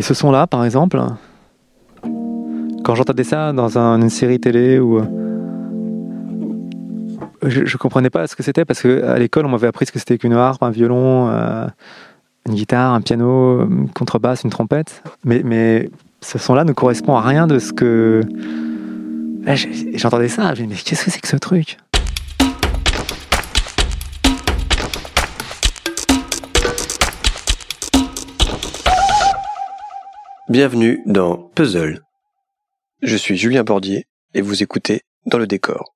Et ce son-là, par exemple, quand j'entendais ça dans un- une série télé ou euh, je, je comprenais pas ce que c'était parce que à l'école on m'avait appris ce que c'était qu'une harpe, un violon, euh, une guitare, un piano, une contrebasse, une trompette. Mais, ce son-là ne correspond à rien de ce que. J'entendais ça, je me mais qu'est-ce que c'est que ce truc? Bienvenue dans Puzzle. Je suis Julien Bordier et vous écoutez Dans le décor.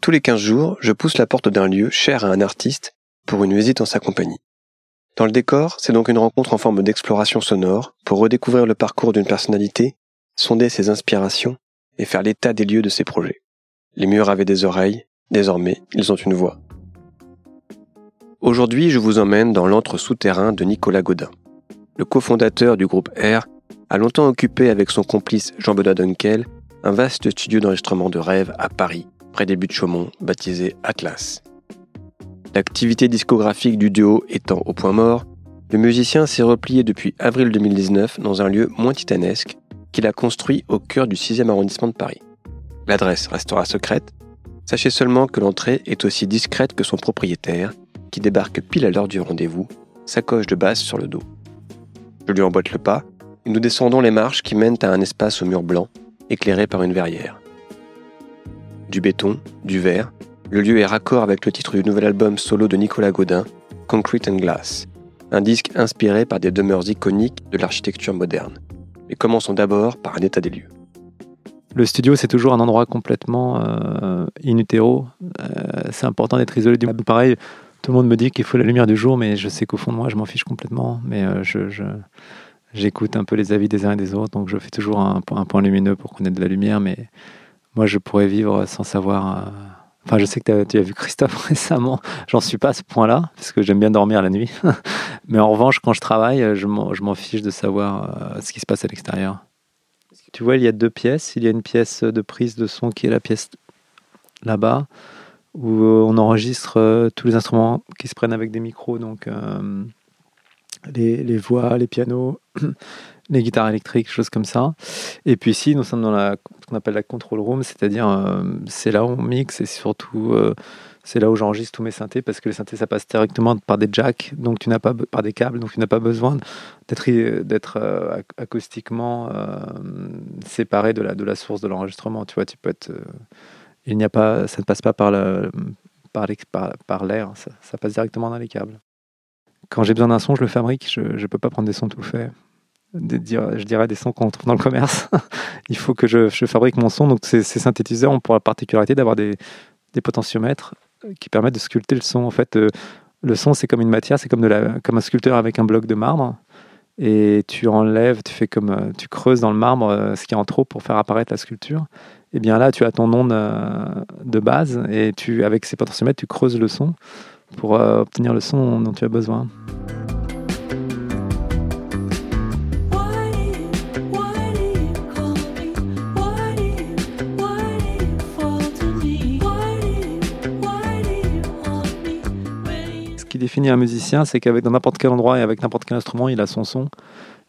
Tous les 15 jours, je pousse la porte d'un lieu cher à un artiste pour une visite en sa compagnie. Dans le décor, c'est donc une rencontre en forme d'exploration sonore pour redécouvrir le parcours d'une personnalité, sonder ses inspirations et faire l'état des lieux de ses projets. Les murs avaient des oreilles, désormais ils ont une voix. Aujourd'hui, je vous emmène dans l'antre souterrain de Nicolas Godin. Le cofondateur du groupe R a longtemps occupé avec son complice Jean-Benoît Dunkel un vaste studio d'enregistrement de rêve à Paris, près des buts de Chaumont, baptisé Atlas. L'activité discographique du duo étant au point mort, le musicien s'est replié depuis avril 2019 dans un lieu moins titanesque qu'il a construit au cœur du 6e arrondissement de Paris. L'adresse restera secrète, sachez seulement que l'entrée est aussi discrète que son propriétaire, qui débarque pile à l'heure du rendez-vous, sacoche de basse sur le dos. Je lui emboîte le pas, nous descendons les marches qui mènent à un espace au mur blanc, éclairé par une verrière. Du béton, du verre, le lieu est raccord avec le titre du nouvel album solo de Nicolas Godin, Concrete and Glass, un disque inspiré par des demeures iconiques de l'architecture moderne. Mais commençons d'abord par un état des lieux. Le studio, c'est toujours un endroit complètement euh, in utero. Euh, c'est important d'être isolé du monde. Pareil, tout le monde me dit qu'il faut la lumière du jour, mais je sais qu'au fond de moi, je m'en fiche complètement. Mais euh, je- j'écoute un peu les avis des uns et des autres, donc je fais toujours un, point- lumineux pour qu'on ait de la lumière. Mais moi, je pourrais vivre sans savoir. euh, Enfin, je sais que tu as vu Christophe récemment. J'en suis pas à ce point-là, parce que j'aime bien dormir la nuit. mais en revanche, quand je travaille, je m'en, fiche de savoir euh, ce qui se passe à l'extérieur. Tu vois, il y a deux pièces. Il y a une pièce de prise de son qui est la pièce là-bas, où euh, on enregistre tous les instruments qui se prennent avec des micros, donc les, voix, les pianos, les guitares électriques, choses comme ça. Et puis ici, nous sommes dans la, ce qu'on appelle la control room, c'est-à-dire euh, c'est là où on mixe et surtout euh, c'est là où j'enregistre tous mes synthés parce que les synthés ça passe directement par des jacks, donc tu n'as pas par des câbles, donc tu n'as pas besoin d'être euh, ac- acoustiquement séparé de la source de l'enregistrement. Tu vois, tu peux être il n'y a pas, ça ne passe pas par par l'air, ça passe directement dans les câbles. Quand j'ai besoin d'un son, je le fabrique. Je ne peux pas prendre des sons tout faits. Je dirais des sons qu'on trouve dans le commerce. Il faut que je, fabrique mon son. Donc ces, synthétiseurs ont pour la particularité d'avoir des, potentiomètres qui permettent de sculpter le son. En fait, euh, le son c'est comme une matière, c'est comme, un sculpteur avec un bloc de marbre. Et tu enlèves, tu fais comme, euh, tu creuses dans le marbre euh, ce qui est en trop pour faire apparaître la sculpture. Et bien là, tu as ton onde euh, de base et tu, avec ces potentiomètres, tu creuses le son pour euh, obtenir le son dont tu as besoin. Ce qui définit un musicien, c'est qu'avec n'importe quel endroit et avec n'importe quel instrument, il a son son.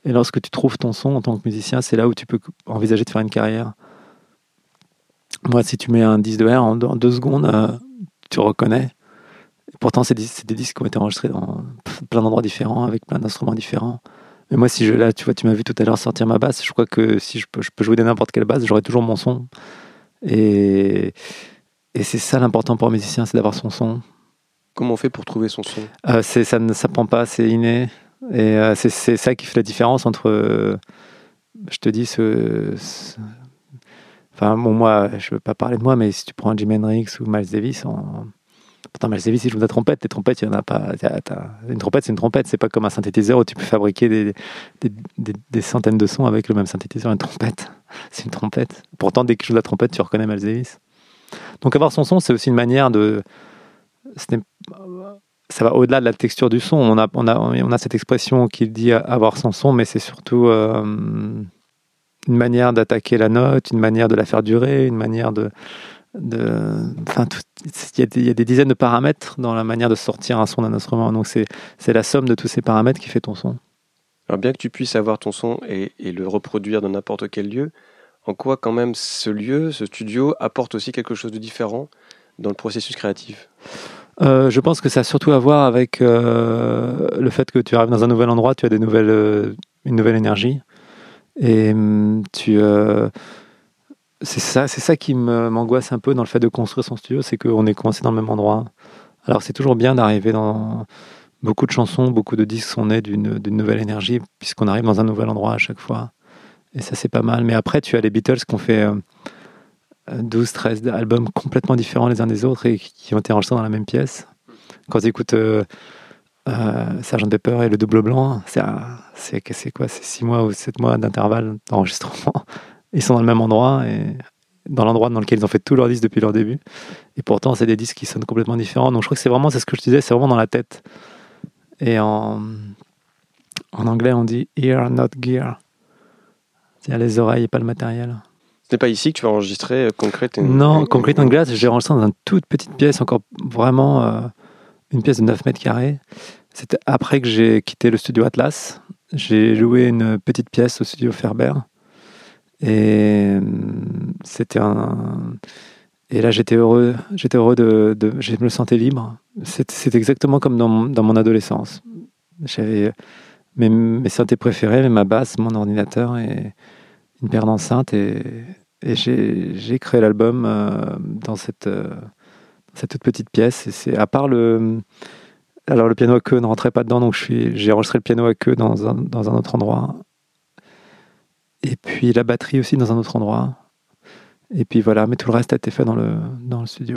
Et lorsque tu trouves ton son en tant que musicien, c'est là où tu peux envisager de faire une carrière. Moi, si tu mets un disque de R en deux secondes, euh, tu reconnais. Pourtant, c'est des, disques qui ont été enregistrés dans plein d'endroits différents, avec plein d'instruments différents. Mais moi, si je là, tu vois, tu m'as vu tout à l'heure sortir ma basse. Je crois que si je peux, je peux jouer de n'importe quelle basse, j'aurai toujours mon son. Et, et c'est ça l'important pour un musicien, c'est d'avoir son son. Comment on fait pour trouver son son? Euh, ça ne s'apprend pas, c'est inné. Et euh, c'est, ça qui fait la différence entre, euh, je te dis, ce, ce- enfin, bon, moi, je veux pas parler de moi, mais si tu prends Jimi Hendrix ou Miles Davis, en... pourtant Davis, il joue de la trompette. Les trompettes, il y en a pas. Une trompette, c'est une trompette. C'est pas comme un synthétiseur où tu peux fabriquer des, des, des- des centaines de sons avec le même synthétiseur. Une trompette, c'est une trompette. Pourtant, dès que je joue de la trompette, tu reconnais Miles Davis. Donc, avoir son son, c'est aussi une manière de. ça va au-delà de la texture du son. On a cette expression qui dit avoir son son, mais c'est surtout euh, une manière d'attaquer la note, une manière de la faire durer, une manière de. De enfin, il y, a des- il y a des dizaines de paramètres dans la manière de sortir un son d'un instrument. Donc, c'est c'est la somme de tous ces paramètres qui fait ton son. Alors bien que tu puisses avoir ton son et, et le reproduire dans n'importe quel lieu, en quoi quand même ce lieu, ce studio, apporte aussi quelque chose de différent dans le processus créatif? Euh, je pense que ça a surtout à voir avec euh, le fait que tu arrives dans un nouvel endroit, tu as des nouvelles, euh, une nouvelle énergie. Et hum, tu, c'est ça, c'est ça qui m'angoisse un peu dans le fait de construire son studio, c'est qu'on est coincé dans le même endroit. Alors c'est toujours bien d'arriver dans beaucoup de chansons, beaucoup de disques sont nés d'une nouvelle énergie, puisqu'on arrive dans un nouvel endroit à chaque fois. Et ça c'est pas mal. Mais après tu as les Beatles qui ont fait euh, 12, 13 albums complètement différents les uns des autres et qui ont été enregistrés dans la même pièce. Quand tu écoutes euh, euh, Pepper et le double blanc, c'est quoi? C'est 6 mois ou 7 mois d'intervalle d'enregistrement. Ils sont dans le même endroit et dans l'endroit dans lequel ils ont fait tous leurs disques depuis leur début. Et pourtant, c'est des disques qui sonnent complètement différents. Donc je crois que c'est vraiment, c'est ce que je disais, c'est vraiment dans la tête. Et en, en anglais, on dit ear, not gear. C'est-à-dire les oreilles et pas le matériel. Ce n'est pas ici que tu vas enregistrer euh, Concrete and- Non, Concrete and Glass, j'ai enregistré dans une toute petite pièce, encore vraiment euh, une pièce de 9 mètres carrés. C'était après que j'ai quitté le studio Atlas. J'ai loué une petite pièce au studio Ferber. Et euh, c'était un. Et là, j'étais heureux. J'étais heureux de, Je me sentais libre. C'est exactement comme dans, dans mon adolescence. J'avais mes, mes synthés préférés, ma basse, mon ordinateur et une paire d'enceintes. Et, et j'ai créé l'album euh, dans cette, euh, cette toute petite pièce. C'est à part le. Alors, le piano à queue ne rentrait pas dedans, donc j'ai enregistré le piano à queue dans un, dans un autre endroit. Et puis la batterie aussi dans un autre endroit. Et puis voilà, mais tout le reste a été fait dans le, dans le studio.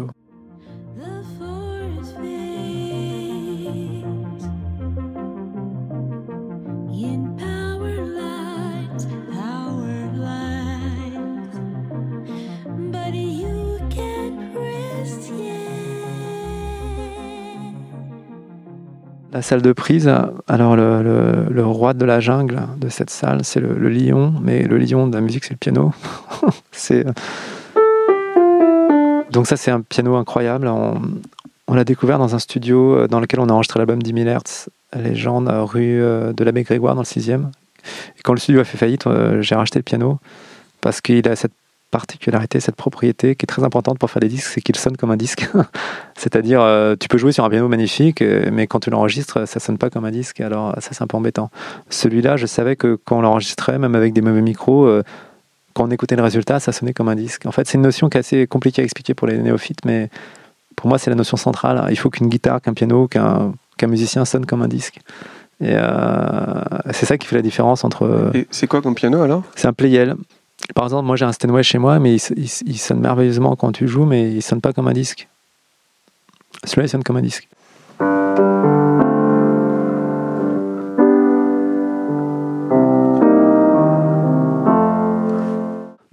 La salle de prise, alors le, roi de la jungle de cette salle, c'est le, lion, mais le lion de la musique, c'est le piano. c'est donc ça, c'est un piano incroyable. On, l'a découvert dans un studio euh, dans lequel on a enregistré l'album 10 000 Hertz, légende euh, rue euh, de l'abbé Grégoire dans le 6e. Et quand le studio a fait faillite, euh, j'ai racheté le piano parce qu'il a cette particularité, cette propriété qui est très importante pour faire des disques, c'est qu'il sonne comme un disque. C'est-à-dire, euh, tu peux jouer sur un piano magnifique, euh, mais quand tu l'enregistres, ça sonne pas comme un disque. Alors, ça, c'est un peu embêtant. Celui-là, je savais que quand on l'enregistrait, même avec des mauvais micros, euh, quand on écoutait le résultat, ça sonnait comme un disque. En fait, c'est une notion qui est assez compliquée à expliquer pour les néophytes, mais pour moi, c'est la notion centrale. Il faut qu'une guitare, qu'un piano, qu'un musicien sonne comme un disque. Et euh, c'est ça qui fait la différence entre. Et c'est quoi comme piano alors? C'est un Playel. Par exemple, moi j'ai un Steinway chez moi, mais il, sonne merveilleusement quand tu joues, mais il sonne pas comme un disque. Celui-là, il sonne comme un disque.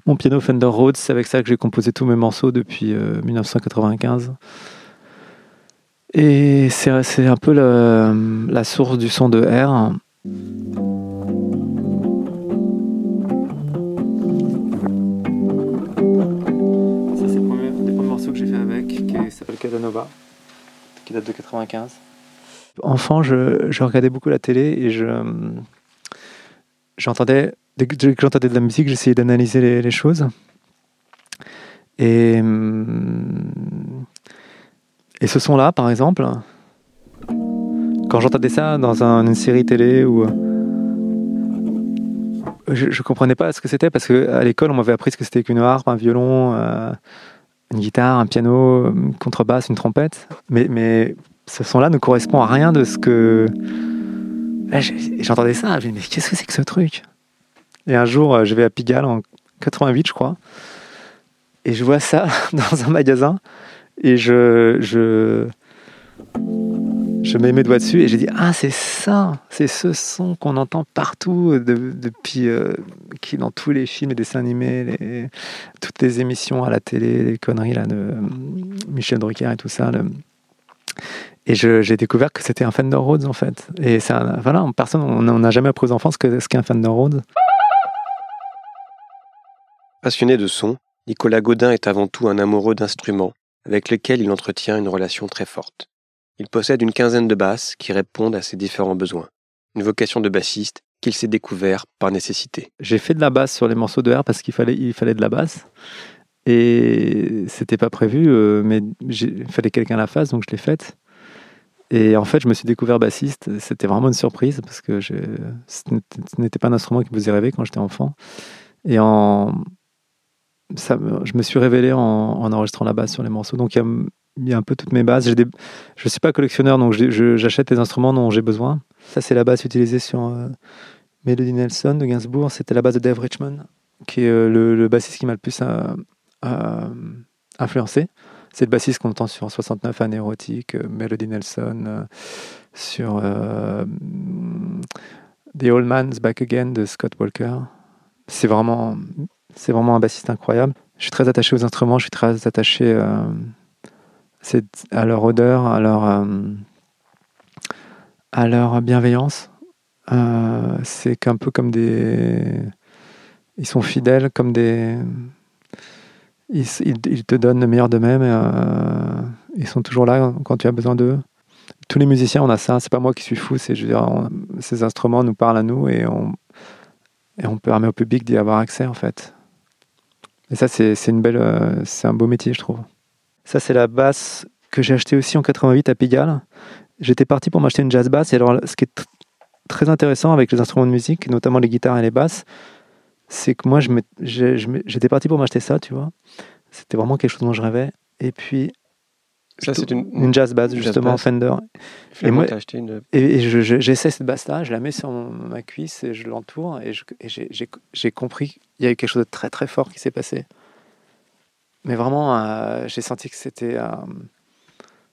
Mon piano Fender Rhodes, c'est avec ça que j'ai composé tous mes morceaux depuis euh, 1995. Et c'est un peu la source du son de R. Casanova, qui date de 95. Enfant, je, regardais beaucoup la télé et je j'entendais dès que j'entendais de la musique, j'essayais d'analyser les, choses. Et hum, et ce son-là, par exemple, quand j'entendais ça dans un- une série télé ou je, comprenais pas ce que c'était parce que à l'école on m'avait appris ce que c'était qu'une harpe, un violon, euh, une guitare, un piano, une contrebasse, une trompette. Mais, mais ce son-là ne correspond à rien de ce que. J'entendais ça, je me mais qu'est-ce que c'est que ce truc? Et un jour, euh, je vais à Pigalle en 88, je crois, et je vois ça dans un magasin, et je. je je mets mes doigts dessus et j'ai dit ah c'est ça c'est ce son qu'on entend partout de- depuis euh, qui dans tous les films et dessins animés toutes les émissions à la télé les conneries là de euh, Michel Drucker et tout ça et j'ai découvert que c'était un Fender Rhodes en fait et voilà personne on n'a jamais appris aux enfants ce que- ce qu'est un Fender Rhodes Passionné de son, Nicolas Godin est avant tout un amoureux d'instruments avec lesquels il entretient une relation très forte. Il possède une quinzaine de basses qui répondent à ses différents besoins. Une vocation de bassiste qu'il s'est découvert par nécessité. J'ai fait de la basse sur les morceaux de R parce qu'il fallait, il fallait de la basse. Et c'était pas prévu, euh, mais il fallait que quelqu'un la fasse, donc je l'ai faite. Et en fait, je me suis découvert bassiste. C'était vraiment une surprise parce que ce n'était- pas un instrument qui me faisait rêver quand j'étais enfant. Et en, ça, je me suis révélé en, en enregistrant la basse sur les morceaux. Donc il y a, a un peu toutes mes bases. Je suis pas collectionneur, donc j'achète les instruments dont j'ai besoin. Ça, c'est la basse utilisée sur euh, Melody Nelson de Gainsbourg. C'était la basse de Dave Richmond, qui est euh, le, bassiste qui m'a le plus euh, influencé. C'est le bassiste qu'on entend sur 69 Années érotiques, Melody Nelson, sur The Old Man's Back Again de Scott Walker. C'est vraiment, c'est vraiment un bassiste incroyable. Je suis très attaché aux instruments, je suis très attaché c'est à leur odeur, à leur, euh, à leur bienveillance. Euh, c'est un peu comme des. Ils sont fidèles, comme des. Ils, ils- te donnent le meilleur d'eux-mêmes. euh, ils sont toujours là quand tu as besoin d'eux. Tous les musiciens, on a ça. C'est pas moi qui suis fou. Je ces instruments nous parlent à nous et on, et on permet au public d'y avoir accès, en fait. Et ça, c'est une belle, euh, c'est un beau métier, je trouve. Ça, c'est la basse que j'ai achetée aussi en 88 à Pigalle. J'étais parti pour m'acheter une jazz bass. Et alors, ce qui est tr- très intéressant avec les instruments de musique, notamment les guitares et les basses, c'est que moi, j'étais parti pour m'acheter ça, tu vois. C'était vraiment quelque chose dont je rêvais. Et puis, Ça, c'est une, une jazz bass, une jazz justement, bass. Fender. Finalement, moi- une. Et, et je- je- j'essaie cette basse-là, je la mets sur mon- ma cuisse et je l'entoure. Et et j'ai- compris qu'il y a eu quelque chose de très très fort qui s'est passé. Mais vraiment, euh, j'ai senti que c'était euh,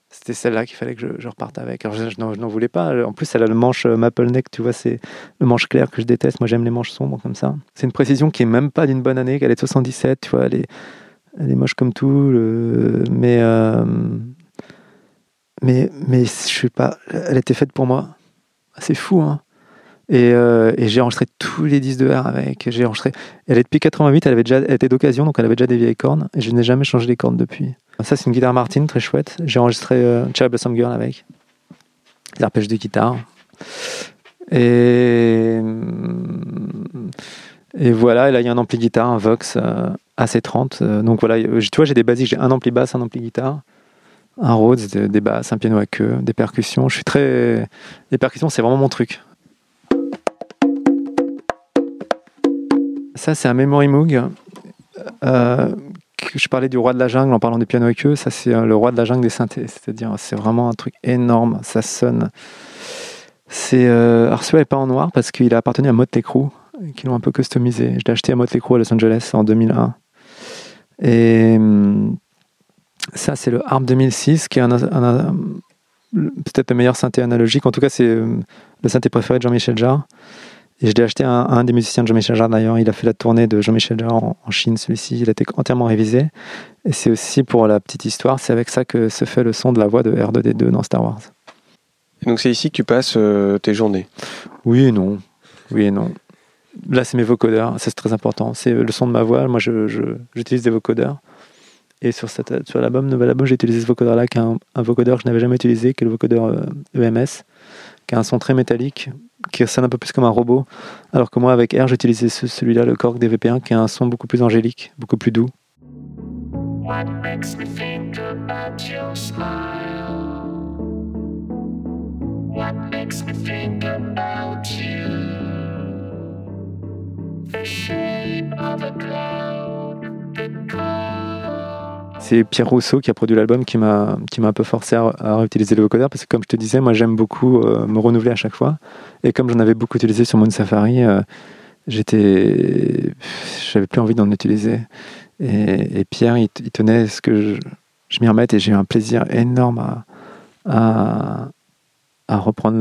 c'était celle-là qu'il fallait que je, reparte avec. Alors, je, n'en voulais pas. En plus, elle a le manche euh, maple neck, tu vois, c'est le manche clair que je déteste. Moi, j'aime les manches sombres comme ça. C'est une précision qui est même pas d'une bonne année, qu'elle est de 77, tu vois, elle est, elle est moche comme tout. mais, mais, mais je suis pas. Elle était faite pour moi. C'est fou, hein. Et, euh, et j'ai enregistré tous les disques de R avec. J'ai enregistré. Elle est depuis 88, elle avait déjà, elle était d'occasion, donc elle avait déjà des vieilles cornes. Et je n'ai jamais changé les cordes depuis. Ça, c'est une guitare Martin, très chouette. J'ai enregistré euh, Cherry Blossom Girl avec. Les arpèges de guitare. Et, et voilà, et là, il y a un ampli guitare, un Vox euh, AC30. Euh, donc voilà, euh, tu vois, j'ai des basiques. J'ai un ampli basse, un ampli guitare, un Rhodes, des, des basses, un piano à queue, des percussions. Je suis très. Les percussions, c'est vraiment mon truc. Ça, c'est un Memory Moog. Euh, je parlais du roi de la jungle en parlant des pianos à queue. Ça, c'est euh, le roi de la jungle des synthés. C'est-à-dire, c'est vraiment un truc énorme. Ça sonne. C'est. Euh, n'est pas en noir parce qu'il a appartenu à Motley Crue, qui l'ont un peu customisé. Je l'ai acheté à Motley Crue à Los Angeles en 2001. Et. hum, ça, c'est le Harp 2006, qui est un, peut-être le meilleur synthé analogique. En tout cas, c'est euh, le synthé préféré de Jean-Michel Jarre. Et je l'ai acheté à un, à un des musiciens de Jean-Michel Jarre d'ailleurs. Il a fait la tournée de Jean-Michel Jarre en, en Chine, celui-ci. Il a été entièrement révisé. Et c'est aussi pour la petite histoire, c'est avec ça que se fait le son de la voix de R2D2 dans Star Wars. Et donc, c'est ici que tu passes euh, tes journées? Oui et non. Oui et non. Là, c'est mes vocodeurs. C'est très important. C'est le son de ma voix. Moi, je- je- j'utilise des vocodeurs. Et sur, cette, sur l'album, nouvel album, j'ai utilisé ce vocodeur-là, qui est un, un vocodeur que je n'avais jamais utilisé, qui est le vocodeur euh, EMS, qui a un son très métallique, qui sonne un peu plus comme un robot. Alors que moi, avec R, ce- celui-là, le Korg DVP1, qui a un son beaucoup plus angélique, beaucoup plus doux. What makes me think about your smile? What makes me think about you? The of cloud, the color. C'est Pierre Rousseau qui a produit l'album qui m'a qui m'a un peu forcé à, à réutiliser le vocodeur parce que comme je te disais, moi j'aime beaucoup euh, me renouveler à chaque fois et comme j'en avais beaucoup utilisé sur Moon Safari, euh, j'étais j'avais plus envie d'en utiliser et, Pierre il, il tenait ce que je, je m'y remette et j'ai eu un plaisir énorme à à, reprendre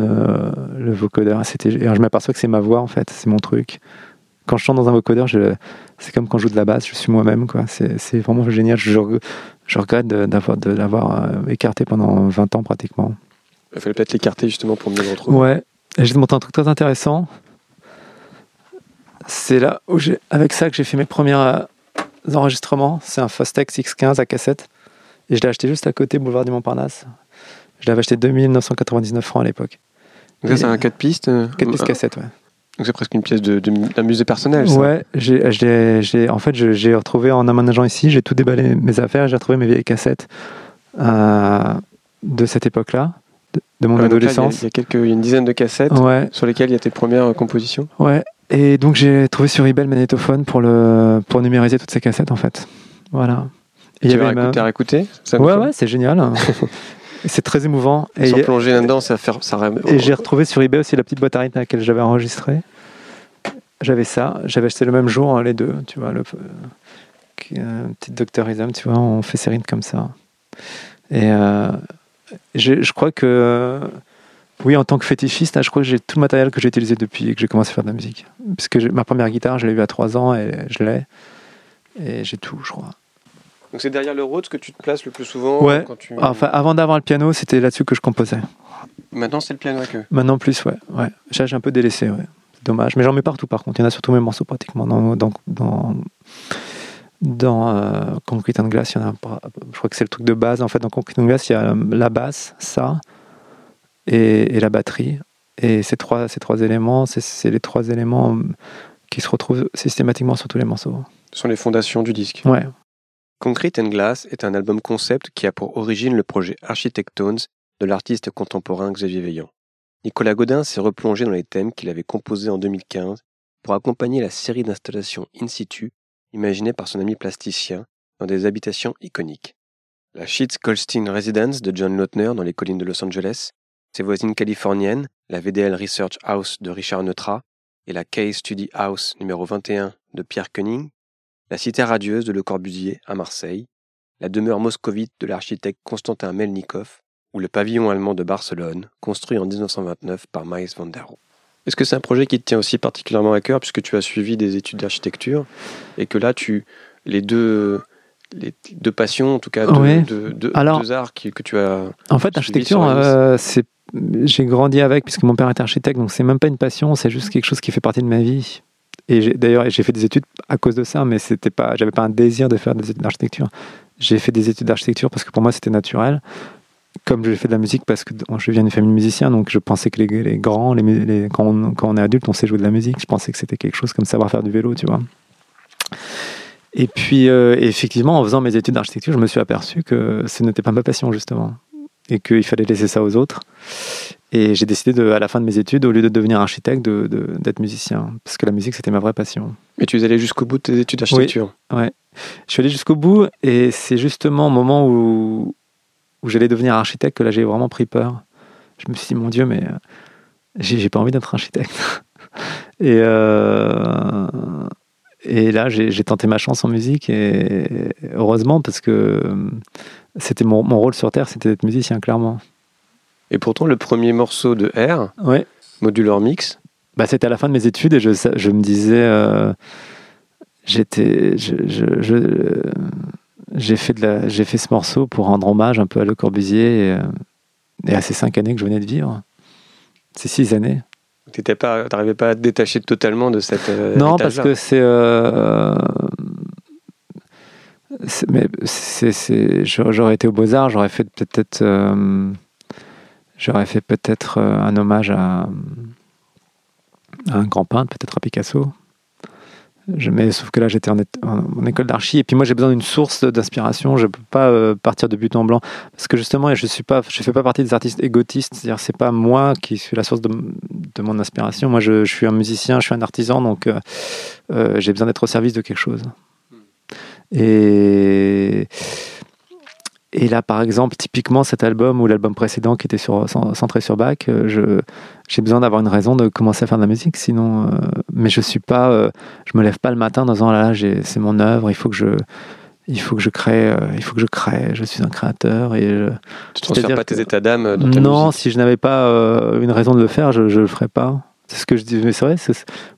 le, vocodeur. C'était je m'aperçois que c'est ma voix en fait, c'est mon truc. Quand je chante dans un vocodeur, c'est comme quand je joue de la basse, je suis moi-même. quoi. C'est, vraiment génial. Je, je regrette de, d'avoir, de l'avoir euh, écarté pendant 20 ans pratiquement. Il fallait peut-être l'écarter justement pour mieux le retrouver. Ouais. Et j'ai montré un truc très intéressant. C'est là où j'ai, avec ça que j'ai fait mes premiers euh, enregistrements. C'est un Fostex X15 à cassette. Et je l'ai acheté juste à côté, boulevard du Montparnasse. Je l'avais acheté 2999 francs à l'époque. C'est un 4 pistes. euh, 4 pistes un- cassette, ouais. Donc c'est presque une pièce de- de- d'un musée personnel. ça. Ouais, j'ai, j'ai- en fait, j'ai retrouvé en aménageant ici, j'ai tout déballé mes affaires, j'ai retrouvé mes vieilles cassettes euh, de cette époque-là, de, de mon Ouais, là, il y a- adolescence. Il y, a quelques, y a une dizaine de cassettes Ouais, sur lesquelles il y a tes premières euh, compositions. ouais. Et donc j'ai trouvé sur eBay le magnétophone pour le pour numériser toutes ces cassettes en fait. Voilà. Et il y tu avait ma- écouter, réécouter ça Ouais, ouais, c'est génial. c'est très émouvant. Et, Sans plonger là-dedans, ça faire ça et j'ai retrouvé sur eBay aussi la petite boîte à rythme à laquelle j'avais enregistré. J'avais ça, j'avais acheté le même jour hein, les deux, tu vois, le euh, petite doctorisme, tu vois, on fait ses rythmes comme ça. Et euh, je crois que oui, en tant que fétichiste, hein, je crois que j'ai tout le matériel que j'ai utilisé depuis que j'ai commencé à faire de la musique. Puisque j'ai- ma première guitare, je l'ai eue à 3 ans et je l'ai. Et j'ai tout, je crois. Donc c'est derrière le Rhodes que tu te places le plus souvent Ouais. quand tu... Enfin, avant d'avoir le piano, c'était là-dessus que je composais. Maintenant c'est le piano que. Maintenant plus, ouais. ouais. J'ai un peu délaissé, ouais. C'est dommage. Mais j'en mets partout, par contre. Il y en a sur tous mes morceaux, pratiquement. Dans, dans, dans, dans euh, Concrete and Glass, il y en a pas- Je crois que c'est le truc de base. En fait, dans Concrete and Glass, il y a la basse, ça, et, et la batterie. Et ces trois, ces trois éléments, c'est- c'est les trois éléments euh, qui se retrouvent systématiquement sur tous les morceaux. Ce sont les fondations du disque. Ouais. Concrete and Glass est un album concept qui a pour origine le projet Architectones de l'artiste contemporain Xavier Veillant. Nicolas Godin s'est replongé dans les thèmes qu'il avait composés en 2015 pour accompagner la série d'installations in situ imaginées par son ami plasticien dans des habitations iconiques. La Sheets Goldstein Residence de John Lautner dans les collines de Los Angeles, ses voisines californiennes, la VDL Research House de Richard Neutra et la Case Study House numéro 21 de Pierre Koenig, la cité radieuse de Le Corbusier à Marseille, la demeure moscovite de l'architecte Constantin Melnikov ou le pavillon allemand de Barcelone, construit en 1929 par Mies van der Rohe. Est-ce que c'est un projet qui te tient aussi particulièrement à cœur puisque tu as suivi des études d'architecture et que là tu les deux les deux passions en tout cas deux, Ouais. deux- deux- Alors- deux arts qui- que tu as En fait, l'architecture, euh, c'est j'ai grandi avec puisque mon père est architecte, donc c'est même pas une passion, c'est juste quelque chose qui fait partie de ma vie. Et d'ailleurs, j'ai fait des études à cause de ça, mais c'était pas, j'avais pas un désir de faire des études d'architecture. J'ai fait des études d'architecture parce que pour moi c'était naturel. Comme j'ai fait de la musique parce que je viens d'une famille de musiciens, donc je pensais que les, grands, les, quand on est adulte, on sait jouer de la musique. Je pensais que c'était quelque chose comme savoir faire du vélo, tu vois. Et puis, euh, effectivement, en faisant mes études d'architecture, je me suis aperçu que ce n'était pas ma passion, justement. Et qu'il fallait laisser ça aux autres. Et j'ai décidé, de, à la fin de mes études, au lieu de devenir architecte, de- de- d'être musicien. Parce que la musique, c'était ma vraie passion. et tu es allé jusqu'au bout de tes études d'architecture. Je suis allé jusqu'au bout, et c'est justement au moment où, où j'allais devenir architecte que là, j'ai vraiment pris peur. Je me suis dit, mon Dieu, mais euh, j'ai pas envie d'être architecte. et, euh, et là, j'ai j'ai tenté ma chance en musique, et heureusement, parce que euh, c'était mon, mon rôle sur Terre, c'était d'être musicien, clairement. Et pourtant le premier morceau de R, Ouais. Modular Mix, Bah, c'était à la fin de mes études et je, je me disais, euh, j'étais, je, je- je- euh, j'ai fait de la, j'ai fait ce morceau pour rendre hommage un peu à Le Corbusier et, euh, et à ces cinq années que je venais de vivre. Ces six années. tu n'arrivais pas à te détacher totalement de cette euh, non, parce que c'est, euh, c'est- mais j'aurais été au Beaux Arts, j'aurais fait peut-être, euh, j'aurais fait peut-être euh, un hommage à, un grand peintre, peut-être à Picasso. Mais sauf que là, j'étais en, école d'archi, et puis moi, j'ai besoin d'une source d'inspiration. Je peux pas euh, partir de but en blanc, parce que justement, je suis pas, je fais pas partie des artistes égotistes. C'est-à-dire, c'est pas moi qui suis la source de, mon inspiration. Moi, je, suis un musicien, je suis un artisan, donc j'ai besoin d'être au service de quelque chose. Et et là, par exemple, typiquement cet album ou l'album précédent qui était sur, centré sur Bach, euh, je, j'ai besoin d'avoir une raison de commencer à faire de la musique. Sinon, euh, mais je suis pas, euh, je me lève pas le matin en disant là, là j'ai, c'est mon œuvre, il faut que je, il faut que je crée, euh, il faut que je crée. Je suis un créateur et je- tu transfères pas tes états d'âme dans ta non, musique. si je n'avais pas une raison de le faire, je, je le ferais pas. C'est ce que je dis, mais c'est vrai.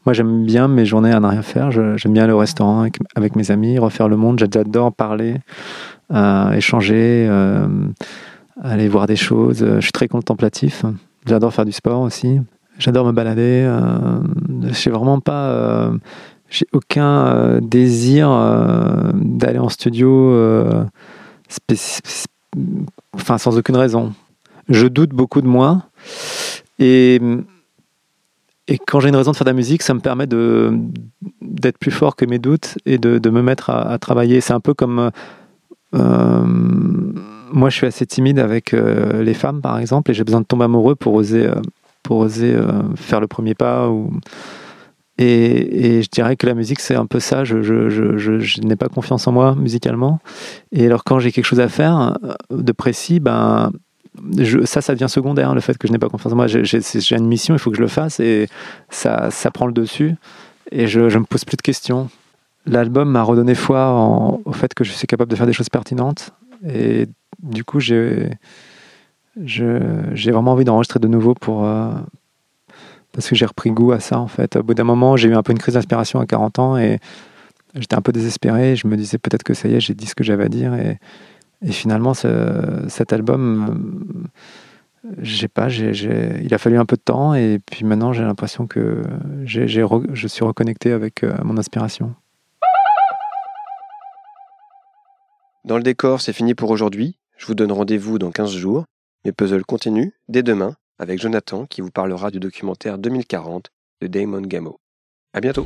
moi, j'aime bien mes journées à ne rien faire. Je- j'aime bien aller au restaurant avec, mes amis, refaire le monde. J'adore parler, euh, échanger, euh, aller voir des choses. Je suis très contemplatif. J'adore faire du sport aussi. J'adore me balader. Euh, j'ai vraiment pas. euh, j'ai aucun désir d'aller en studio. enfin, sans aucune raison. Je doute beaucoup de moi. Et, et quand j'ai une raison de faire de la musique, ça me permet de d'être plus fort que mes doutes et de, de me mettre à, travailler. C'est un peu comme euh, moi, je suis assez timide avec euh, les femmes, par exemple, et j'ai besoin de tomber amoureux pour oser, euh, pour oser faire le premier pas. Et, et je dirais que la musique, c'est un peu ça. Je, je, je, je, n'ai pas confiance en moi musicalement. Et alors, quand j'ai quelque chose à faire de précis, ben, je, ça, ça devient secondaire, le fait que je n'ai pas confiance en moi. J'ai, une mission, il faut que je le fasse, et ça, ça prend le dessus. Et je ne me pose plus de questions. L'album m'a redonné foi au fait que je suis capable de faire des choses pertinentes. Et du coup, j'ai vraiment envie d'enregistrer de nouveau pour, euh, parce que j'ai repris goût à ça, en fait. Au bout d'un moment, j'ai eu un peu une crise d'inspiration à 40 ans et j'étais un peu désespéré. Je me disais peut-être que ça y est, j'ai dit ce que j'avais à dire. Et, et finalement, ce- cet album, j'ai pas, il a fallu un peu de temps. Et puis maintenant, j'ai l'impression que re- je suis reconnecté avec euh, mon inspiration. Dans le décor, c'est fini pour aujourd'hui. Je vous donne rendez-vous dans 15 jours. Mes puzzles continuent dès demain avec Jonathan qui vous parlera du documentaire 2040 de Damon Gamo. À bientôt!